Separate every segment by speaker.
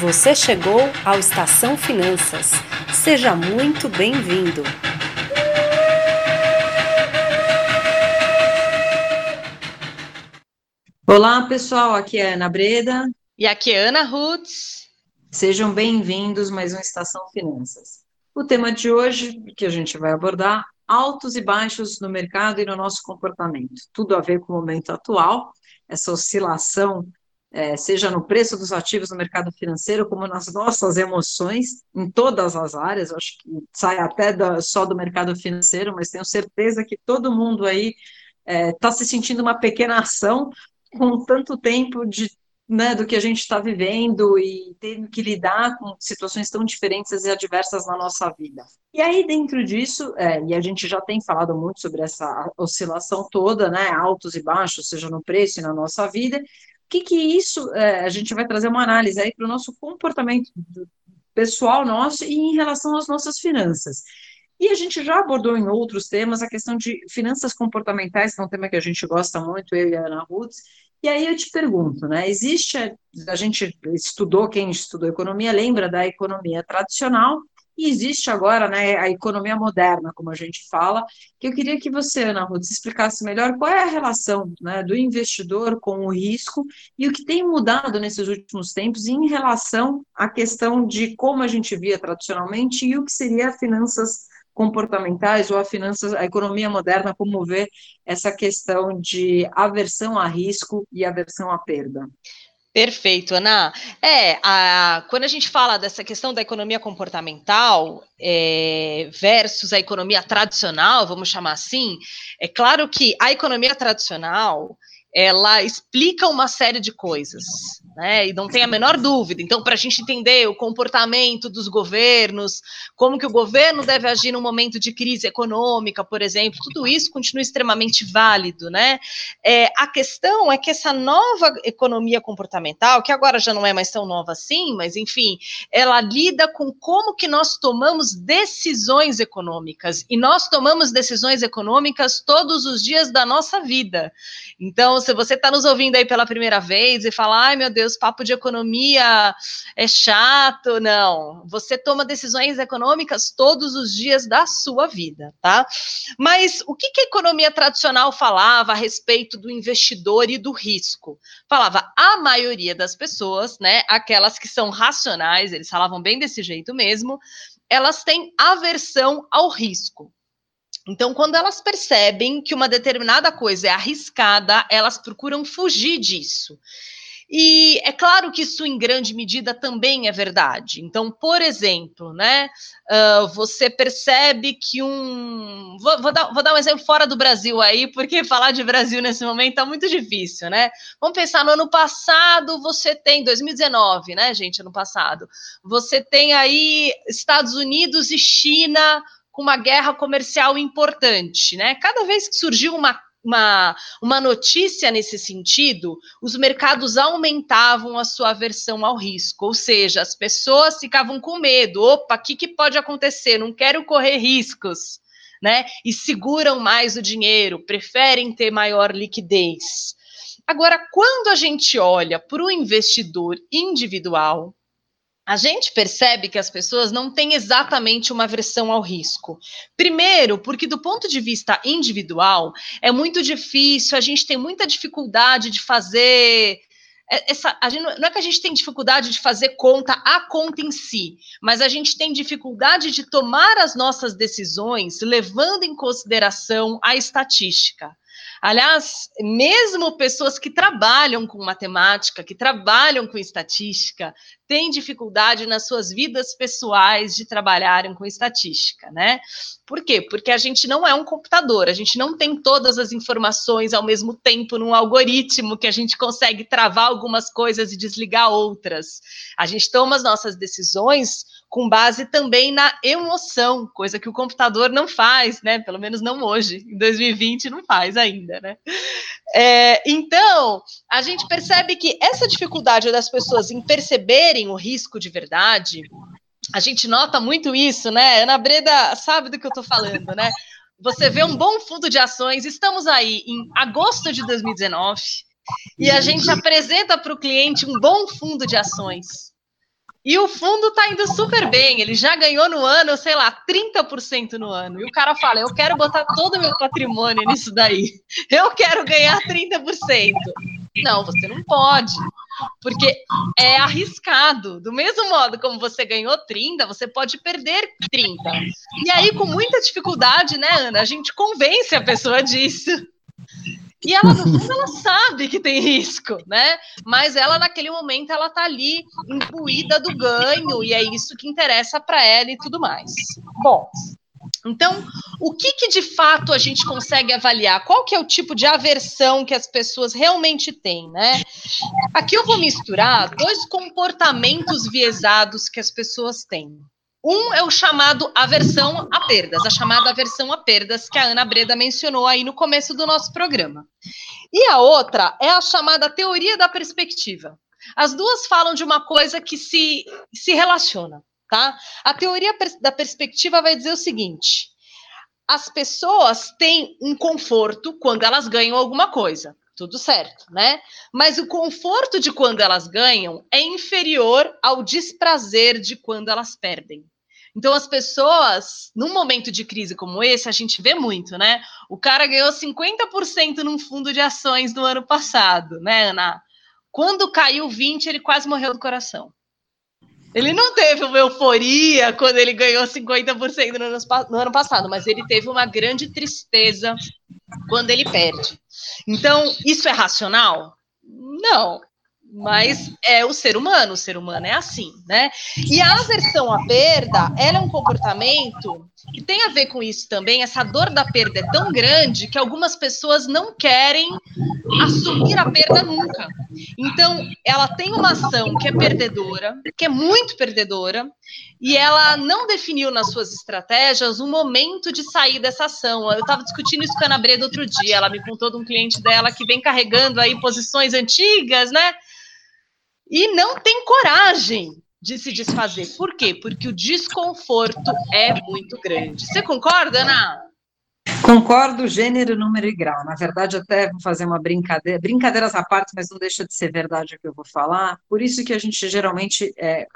Speaker 1: Você chegou ao Estação Finanças. Seja muito bem-vindo.
Speaker 2: Olá, pessoal. Aqui é Ana Breda.
Speaker 3: E aqui é Ana Rutz.
Speaker 2: Sejam bem-vindos mais uma Estação Finanças. O tema de hoje que a gente vai abordar altos e baixos no mercado e no nosso comportamento. Tudo a ver com o momento atual, essa oscilação é, seja no preço dos ativos no mercado financeiro, como nas nossas emoções, em todas as áreas, acho que sai até da, só do mercado financeiro, mas tenho certeza que todo mundo aí está é, tá se sentindo uma pequena ação com tanto tempo de né, do que a gente está vivendo e tendo que lidar com situações tão diferentes e adversas na nossa vida. E aí, dentro disso, é, e a gente já tem falado muito sobre essa oscilação toda, né, altos e baixos, seja no preço e na nossa vida, que, que isso, é, a gente vai trazer uma análise aí para o nosso comportamento pessoal nosso e em relação às nossas finanças. E a gente já abordou em outros temas a questão de finanças comportamentais, que é um tema que a gente gosta muito, eu e a Ana Rutz, e aí eu te pergunto, né, existe, a gente estudou, quem estudou economia lembra da economia tradicional, e existe agora né, a economia moderna, como a gente fala, que eu queria que você, Ana Ruth, explicasse melhor qual é a relação né, do investidor com o risco e o que tem mudado nesses últimos tempos em relação à questão de como a gente via tradicionalmente e o que seria finanças comportamentais ou a finanças, a economia moderna, como vê essa questão de aversão a risco e aversão à perda.
Speaker 3: Perfeito, Ana. É, a, quando a gente fala dessa questão da economia comportamental é, versus a economia tradicional, vamos chamar assim, é claro que a economia tradicional ela explica uma série de coisas, né? E não tem a menor dúvida. Então, para a gente entender o comportamento dos governos, como que o governo deve agir no momento de crise econômica, por exemplo, tudo isso continua extremamente válido, né? É, a questão é que essa nova economia comportamental, que agora já não é mais tão nova assim, mas enfim, ela lida com como que nós tomamos decisões econômicas e nós tomamos decisões econômicas todos os dias da nossa vida. Então, se você está nos ouvindo aí pela primeira vez e fala, ai meu Deus, papo de economia é chato, não. Você toma decisões econômicas todos os dias da sua vida, tá? Mas o que, que a economia tradicional falava a respeito do investidor e do risco? Falava a maioria das pessoas, né? Aquelas que são racionais, eles falavam bem desse jeito mesmo, elas têm aversão ao risco. Então, quando elas percebem que uma determinada coisa é arriscada, elas procuram fugir disso. E é claro que isso, em grande medida, também é verdade. Então, por exemplo, né, uh, você percebe que um. Vou, vou, dar, vou, dar, um exemplo fora do Brasil aí, porque falar de Brasil nesse momento está muito difícil, né? Vamos pensar no ano passado, você tem, 2019, né, gente, ano passado, você tem aí Estados Unidos e China com uma guerra comercial importante, né? Cada vez que surgiu uma uma, uma notícia nesse sentido, os mercados aumentavam a sua aversão ao risco, ou seja, as pessoas ficavam com medo. Opa, o que, que pode acontecer? Não quero correr riscos, né? E seguram mais o dinheiro, preferem ter maior liquidez. Agora, quando a gente olha para o investidor individual, a gente percebe que as pessoas não têm exatamente uma aversão ao risco. Primeiro, porque do ponto de vista individual, é muito difícil, a gente tem muita dificuldade de fazer é, essa, gente, não é que a gente tem dificuldade de fazer conta a conta em si, mas a gente tem dificuldade de tomar as nossas decisões levando em consideração a estatística. Aliás, mesmo pessoas que trabalham com matemática, que trabalham com estatística, têm dificuldade nas suas vidas pessoais de trabalharem com estatística, né? Por quê? Porque a gente não é um computador, a gente não tem todas as informações ao mesmo tempo num algoritmo que a gente consegue travar algumas coisas e desligar outras. A gente toma as nossas decisões com base também na emoção, coisa que o computador não faz, né? Pelo menos não hoje, em 2020 não faz ainda, né? É, então, a gente percebe que essa dificuldade das pessoas em perceberem o risco de verdade, a gente nota muito isso, né? Ana Breda sabe do que eu estou falando, né? Você vê um bom fundo de ações, estamos aí em agosto de 2019, e a gente apresenta para o cliente um bom fundo de ações E o fundo tá indo super bem, ele já ganhou no ano, sei lá, 30% no ano. E o cara fala: "Eu quero botar todo o meu patrimônio nisso daí. Eu quero ganhar 30%". Não, você não pode. Porque é arriscado. Do mesmo modo como você ganhou 30, você pode perder 30. E aí, com muita dificuldade, né, Ana, a gente convence a pessoa disso. E ela, no fundo, ela sabe que tem risco, né? Mas ela, naquele momento, ela tá ali imbuída do ganho, e é isso que interessa para ela e tudo mais. Bom, então, o que, que, de fato a gente consegue avaliar? Qual que é o tipo de aversão que as pessoas realmente têm, né? Aqui eu vou misturar dois comportamentos viesados que as pessoas têm. Um é o chamado aversão a perdas, a chamada aversão a perdas que a Ana Breda mencionou aí no começo do nosso programa. E a outra é a chamada teoria da perspectiva. As duas falam de uma coisa que se, se relaciona, tá? A teoria da perspectiva vai dizer o seguinte: as pessoas têm um conforto quando elas ganham alguma coisa tudo certo, né? Mas o conforto de quando elas ganham é inferior ao desprazer de quando elas perdem. Então, as pessoas, num momento de crise como esse, a gente vê muito, né? O cara ganhou 50% num fundo de ações no ano passado, né, Ana? Quando caiu 20, ele quase morreu do coração. Ele não teve uma euforia quando ele ganhou 50% no ano, no ano passado, mas ele teve uma grande tristeza quando ele perde. Então, isso é racional? Não mas é o ser humano, o ser humano é assim, né? E a aversão à perda, ela é um comportamento que tem a ver com isso também. Essa dor da perda é tão grande que algumas pessoas não querem assumir a perda nunca. Então, ela tem uma ação que é perdedora, que é muito perdedora, e ela não definiu nas suas estratégias um momento de sair dessa ação. Eu estava discutindo isso com a Ana Breda outro dia. Ela me contou de um cliente dela que vem carregando aí posições antigas, né? E não tem coragem de se desfazer. Por quê? Porque o desconforto é muito grande. Você concorda, Ana?
Speaker 2: Concordo, gênero, número e grau. Na verdade, até vou fazer uma brincadeira, brincadeiras à parte, mas não deixa de ser verdade o que eu vou falar. Por isso que a gente geralmente é,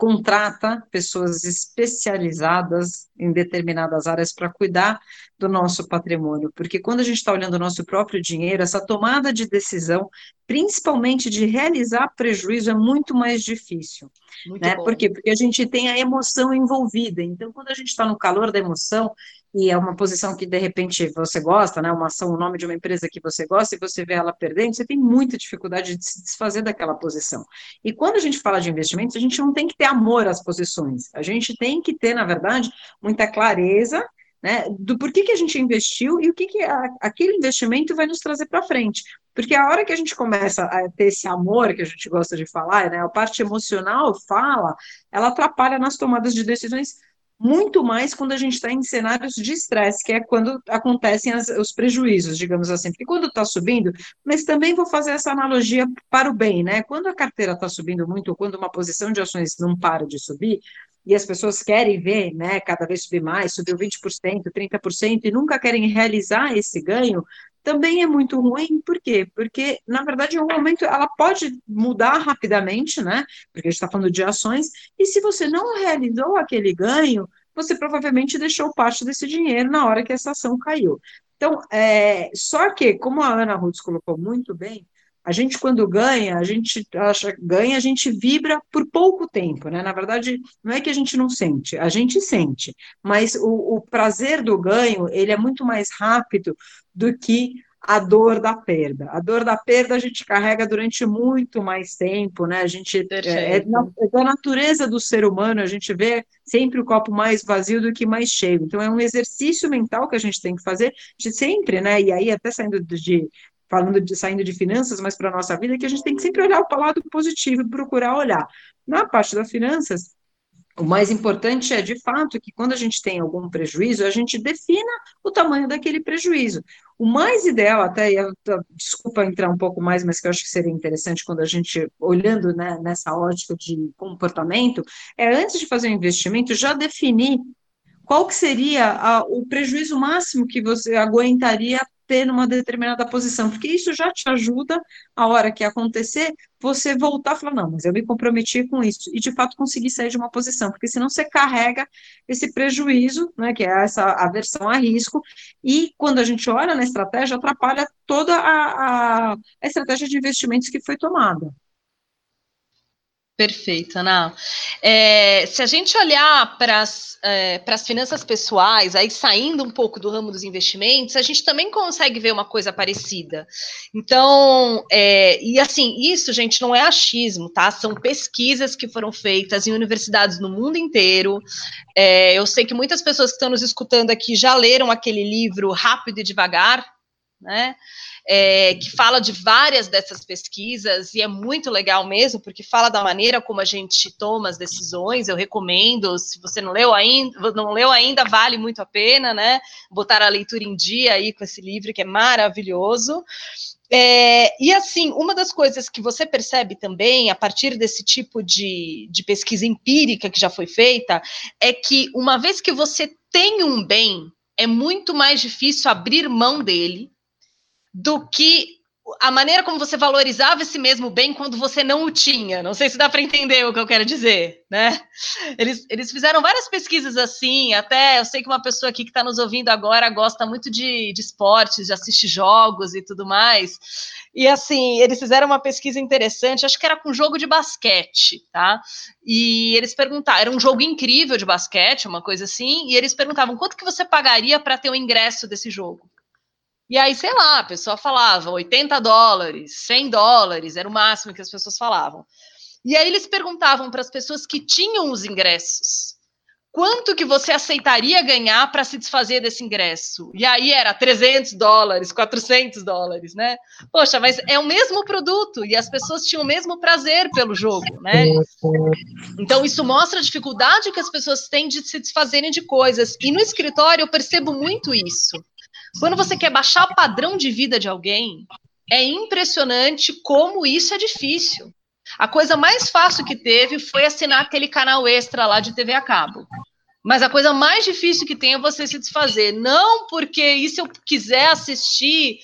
Speaker 2: contrata pessoas especializadas em determinadas áreas para cuidar do nosso patrimônio, porque quando a gente está olhando o nosso próprio dinheiro, essa tomada de decisão, principalmente de realizar prejuízo, é muito mais difícil. Muito né? Por quê? Porque a gente tem a emoção envolvida. Então, quando a gente está no calor da emoção, e é uma posição que de repente você gosta, né, uma ação, o nome de uma empresa que você gosta e você vê ela perdendo, você tem muita dificuldade de se desfazer daquela posição. E quando a gente fala de investimentos, a gente não tem que ter amor às posições, a gente tem que ter, na verdade, muita clareza né, do porquê que a gente investiu e o que, que a, aquele investimento vai nos trazer para frente. Porque a hora que a gente começa a ter esse amor que a gente gosta de falar, né, a parte emocional fala, ela atrapalha nas tomadas de decisões muito mais quando a gente está em cenários de estresse, que é quando acontecem as, os prejuízos, digamos assim, porque quando está subindo, mas também vou fazer essa analogia para o bem, né? Quando a carteira está subindo muito, quando uma posição de ações não para de subir, e as pessoas querem ver, né, cada vez subir mais, subiu 20%, 30%, e nunca querem realizar esse ganho, também é muito ruim, por quê? Porque, na verdade, em um momento ela pode mudar rapidamente, né? Porque a gente está falando de ações, e se você não realizou aquele ganho, você provavelmente deixou parte desse dinheiro na hora que essa ação caiu. Então, é, só que, como a Ana Rutz colocou muito bem, a gente, quando ganha, a gente acha ganha, a gente vibra por pouco tempo, né? Na verdade, não é que a gente não sente, a gente sente, mas o, o prazer do ganho, ele é muito mais rápido do que a dor da perda. A dor da perda a gente carrega durante muito mais tempo, né? A gente é, é, da natureza do ser humano, a gente vê sempre o copo mais vazio do que mais cheio. Então é um exercício mental que a gente tem que fazer de sempre, né? E aí até saindo de falando de saindo de finanças, mas para a nossa vida, que a gente tem que sempre olhar o lado positivo e procurar olhar. Na parte das finanças, o mais importante é, de fato, que quando a gente tem algum prejuízo, a gente defina o tamanho daquele prejuízo. O mais ideal, até, eu, desculpa entrar um pouco mais, mas que eu acho que seria interessante quando a gente, olhando né, nessa ótica de comportamento, é antes de fazer um investimento, já definir qual que seria a, o prejuízo máximo que você aguentaria manter numa determinada posição, porque isso já te ajuda, a hora que acontecer, você voltar e falar, não, mas eu me comprometi com isso, e de fato conseguir sair de uma posição, porque senão você carrega esse prejuízo, né, que é essa aversão a risco, e quando a gente olha na estratégia, atrapalha toda a, a, a estratégia de investimentos que foi tomada.
Speaker 3: Perfeito, Ana. É, se a gente olhar para as é, finanças pessoais, aí saindo um pouco do ramo dos investimentos, a gente também consegue ver uma coisa parecida. Então, é, e assim, isso, gente, não é achismo, tá? São pesquisas que foram feitas em universidades no mundo inteiro. É, eu sei que muitas pessoas que estão nos escutando aqui já leram aquele livro Rápido e Devagar, né? é, que fala de várias dessas pesquisas, e é muito legal mesmo, porque fala da maneira como a gente toma as decisões. Eu recomendo, se você não leu ainda, não leu ainda, vale muito a pena, né? Botar a leitura em dia aí com esse livro, que é maravilhoso. É, e assim, uma das coisas que você percebe também, a partir desse tipo de, de pesquisa empírica que já foi feita, é que uma vez que você tem um bem, é muito mais difícil abrir mão dele do que a maneira como você valorizava esse mesmo bem quando você não o tinha. Não sei se dá para entender o que eu quero dizer, né? Eles, eles fizeram várias pesquisas assim, até eu sei que uma pessoa aqui que está nos ouvindo agora gosta muito de, de esportes, de assistir jogos e tudo mais. E assim, eles fizeram uma pesquisa interessante, acho que era com jogo de basquete, tá? E eles perguntaram, era um jogo incrível de basquete, uma coisa assim, e eles perguntavam quanto que você pagaria para ter o ingresso desse jogo? E aí, sei lá, a pessoa falava 80 dólares, 100 dólares, era o máximo que as pessoas falavam. E aí eles perguntavam para as pessoas que tinham os ingressos, quanto que você aceitaria ganhar para se desfazer desse ingresso? E aí era 300 dólares, 400 dólares, né? Poxa, mas é o mesmo produto e as pessoas tinham o mesmo prazer pelo jogo, né? Então isso mostra a dificuldade que as pessoas têm de se desfazerem de coisas. E no escritório eu percebo muito isso. Quando você quer baixar o padrão de vida de alguém, é impressionante como isso é difícil. A coisa mais fácil que teve foi assinar aquele canal extra lá de TV a cabo. Mas a coisa mais difícil que tem é você se desfazer. Não porque se eu quiser assistir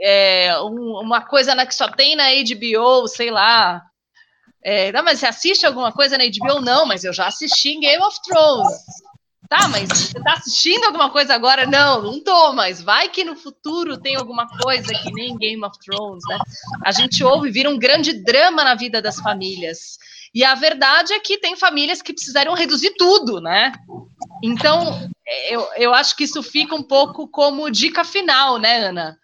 Speaker 3: é, um, uma coisa na, que só tem na HBO, sei lá. É, não, mas você assiste alguma coisa na HBO? Não, mas eu já assisti Game of Thrones. Tá, mas você tá assistindo alguma coisa agora? Não, não tô, mas vai que no futuro tem alguma coisa que nem Game of Thrones, né? A gente ouve, vira um grande drama na vida das famílias. E a verdade é que tem famílias que precisariam reduzir tudo, né? Então, eu, eu acho que isso fica um pouco como dica final, né, Ana?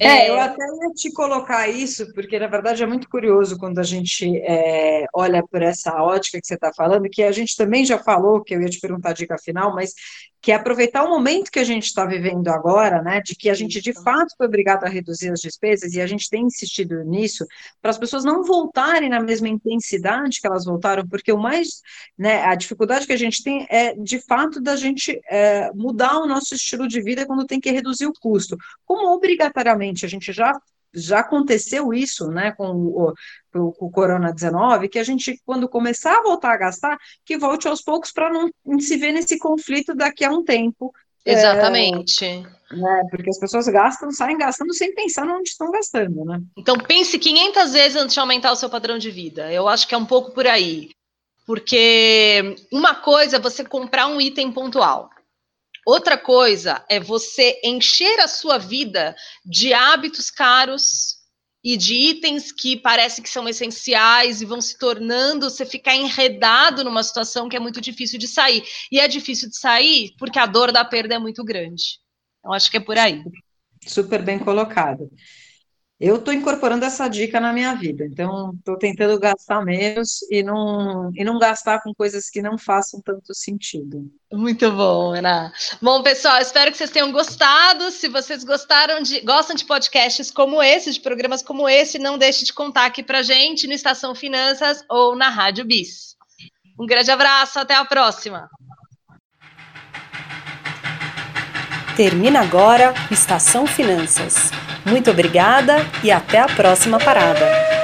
Speaker 2: É, é, eu até ia te colocar isso, porque na verdade é muito curioso quando a gente é, olha por essa ótica que você está falando, que a gente também já falou, que eu ia te perguntar a dica final, mas que é aproveitar o momento que a gente está vivendo agora, né, de que a gente de fato foi obrigado a reduzir as despesas, e a gente tem insistido nisso, para as pessoas não voltarem na mesma intensidade que elas voltaram, porque o mais, né, a dificuldade que a gente tem é, de fato, da gente é, mudar o nosso estilo de vida quando tem que reduzir o custo. Como obrigatoriamente a gente já já aconteceu isso, né, com o, com o Corona-19, que a gente, quando começar a voltar a gastar, que volte aos poucos para não se ver nesse conflito daqui a um tempo.
Speaker 3: É, Exatamente.
Speaker 2: É, né, porque as pessoas gastam, saem gastando sem pensar onde estão gastando, né?
Speaker 3: Então pense 500 vezes antes de aumentar o seu padrão de vida. Eu acho que é um pouco por aí. Porque uma coisa é você comprar um item pontual. Outra coisa é você encher a sua vida de hábitos caros e de itens que parece que são essenciais e vão se tornando, você ficar enredado numa situação que é muito difícil de sair. E é difícil de sair porque a dor da perda é muito grande. Então, acho que é por aí.
Speaker 2: Super bem colocado. Eu estou incorporando essa dica na minha vida, então estou tentando gastar menos e não, e não gastar com coisas que não façam tanto sentido.
Speaker 3: Muito bom, Ana. Bom, pessoal, espero que vocês tenham gostado. Se vocês gostaram de, gostam de podcasts como esse, de programas como esse, não deixe de contar aqui para gente no Estação Finanças ou na Rádio Bis. Um grande abraço, até a próxima.
Speaker 1: Termina agora Estação Finanças. Muito obrigada e até a próxima parada.